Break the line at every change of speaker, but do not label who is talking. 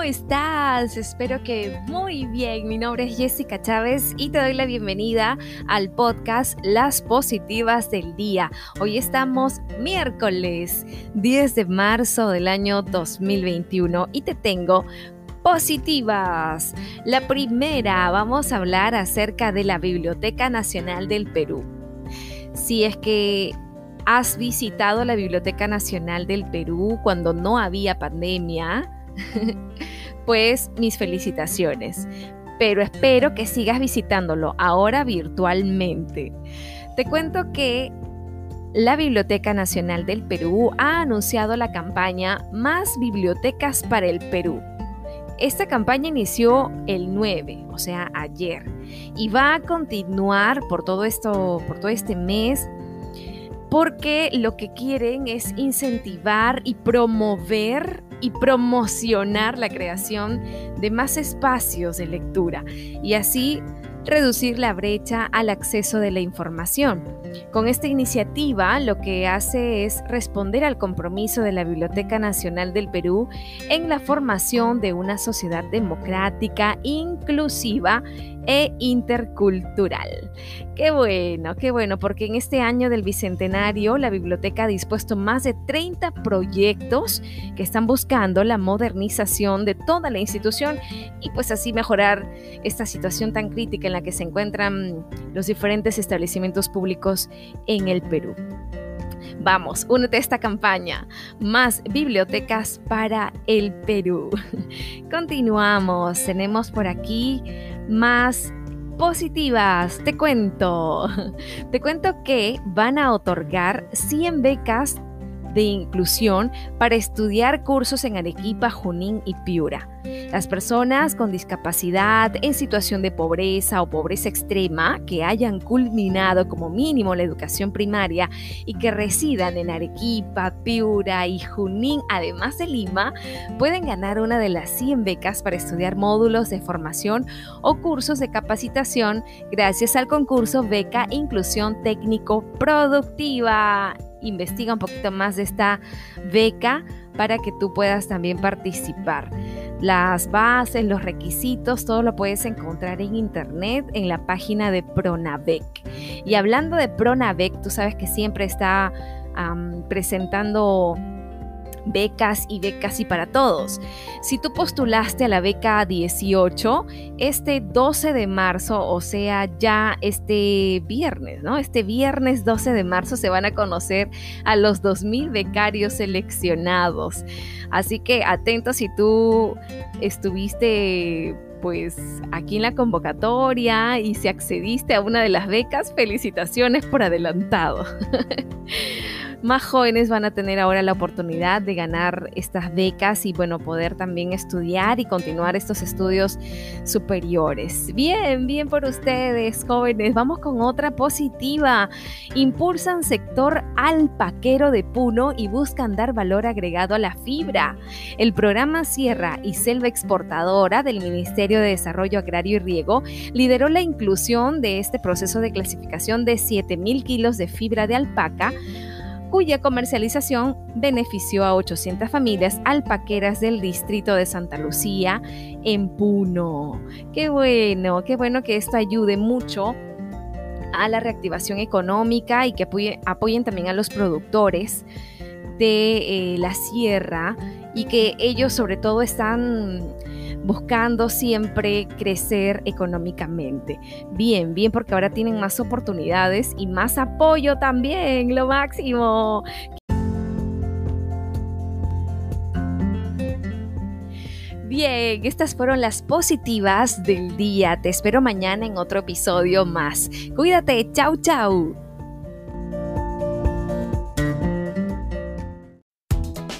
¿Cómo estás? Espero que muy bien. Mi nombre es Jessica Chávez y te doy la bienvenida al podcast Las Positivas del Día. Hoy estamos miércoles 10 de marzo del año 2021 y te tengo positivas. La primera, vamos a hablar acerca de la Biblioteca Nacional del Perú. Si es que has visitado la Biblioteca Nacional del Perú cuando no había pandemia, pues mis felicitaciones. Pero espero que sigas visitándolo ahora virtualmente. Te cuento que la Biblioteca Nacional del Perú ha anunciado la campaña Más Bibliotecas para el Perú esta campaña inició el 9, o sea, ayer, y va a continuar por todo esto, por todo este mes, porque lo que quieren es incentivar y promover y promocionar la creación de más espacios de lectura y así reducir la brecha al acceso de la información. Con esta iniciativa lo que hace es responder al compromiso de la Biblioteca Nacional del Perú en la formación de una sociedad democrática, inclusiva e intercultural. Qué bueno, qué bueno, porque en este año del Bicentenario la biblioteca ha dispuesto más de 30 proyectos que están buscando la modernización de toda la institución y pues así mejorar esta situación tan crítica en la que se encuentran los diferentes establecimientos públicos en el Perú. Vamos, únete a esta campaña. Más bibliotecas para el Perú. Continuamos. Tenemos por aquí más positivas. Te cuento. Te cuento que van a otorgar 100 becas de inclusión para estudiar cursos en Arequipa, Junín y Piura. Las personas con discapacidad en situación de pobreza o pobreza extrema que hayan culminado como mínimo la educación primaria y que residan en Arequipa, Piura y Junín, además de Lima, pueden ganar una de las 100 becas para estudiar módulos de formación o cursos de capacitación gracias al concurso Beca Inclusión Técnico Productiva investiga un poquito más de esta beca para que tú puedas también participar. Las bases, los requisitos, todo lo puedes encontrar en internet en la página de Pronavec. Y hablando de Pronavec, tú sabes que siempre está presentando becas y becas y para todos. Si tú postulaste a la beca 18, este 12 de marzo, o sea, ya este viernes, ¿no? Este viernes 12 de marzo se van a conocer a los 2.000 becarios seleccionados. Así que atento si tú estuviste pues aquí en la convocatoria y si accediste a una de las becas, felicitaciones por adelantado. más jóvenes van a tener ahora la oportunidad de ganar estas becas y bueno, poder también estudiar y continuar estos estudios superiores. Bien, bien por ustedes, jóvenes. Vamos con otra positiva. Impulsan sector alpaquero de Puno y buscan dar valor agregado a la fibra. El programa Sierra y Selva Exportadora del Ministerio de Desarrollo Agrario y Riego lideró la inclusión de este proceso de clasificación de 7.000 kilos de fibra de alpaca cuya comercialización benefició a 800 familias alpaqueras del distrito de Santa Lucía en Puno. Qué bueno, qué bueno que esto ayude mucho a la reactivación económica y que apoyen, también a los productores de eh, la sierra y que ellos sobre todo están buscando siempre crecer económicamente. Bien, bien, porque ahora tienen más oportunidades y más apoyo también, lo máximo. Bien, estas fueron las positivas del día. Te espero mañana en otro episodio más. Cuídate, chau chau.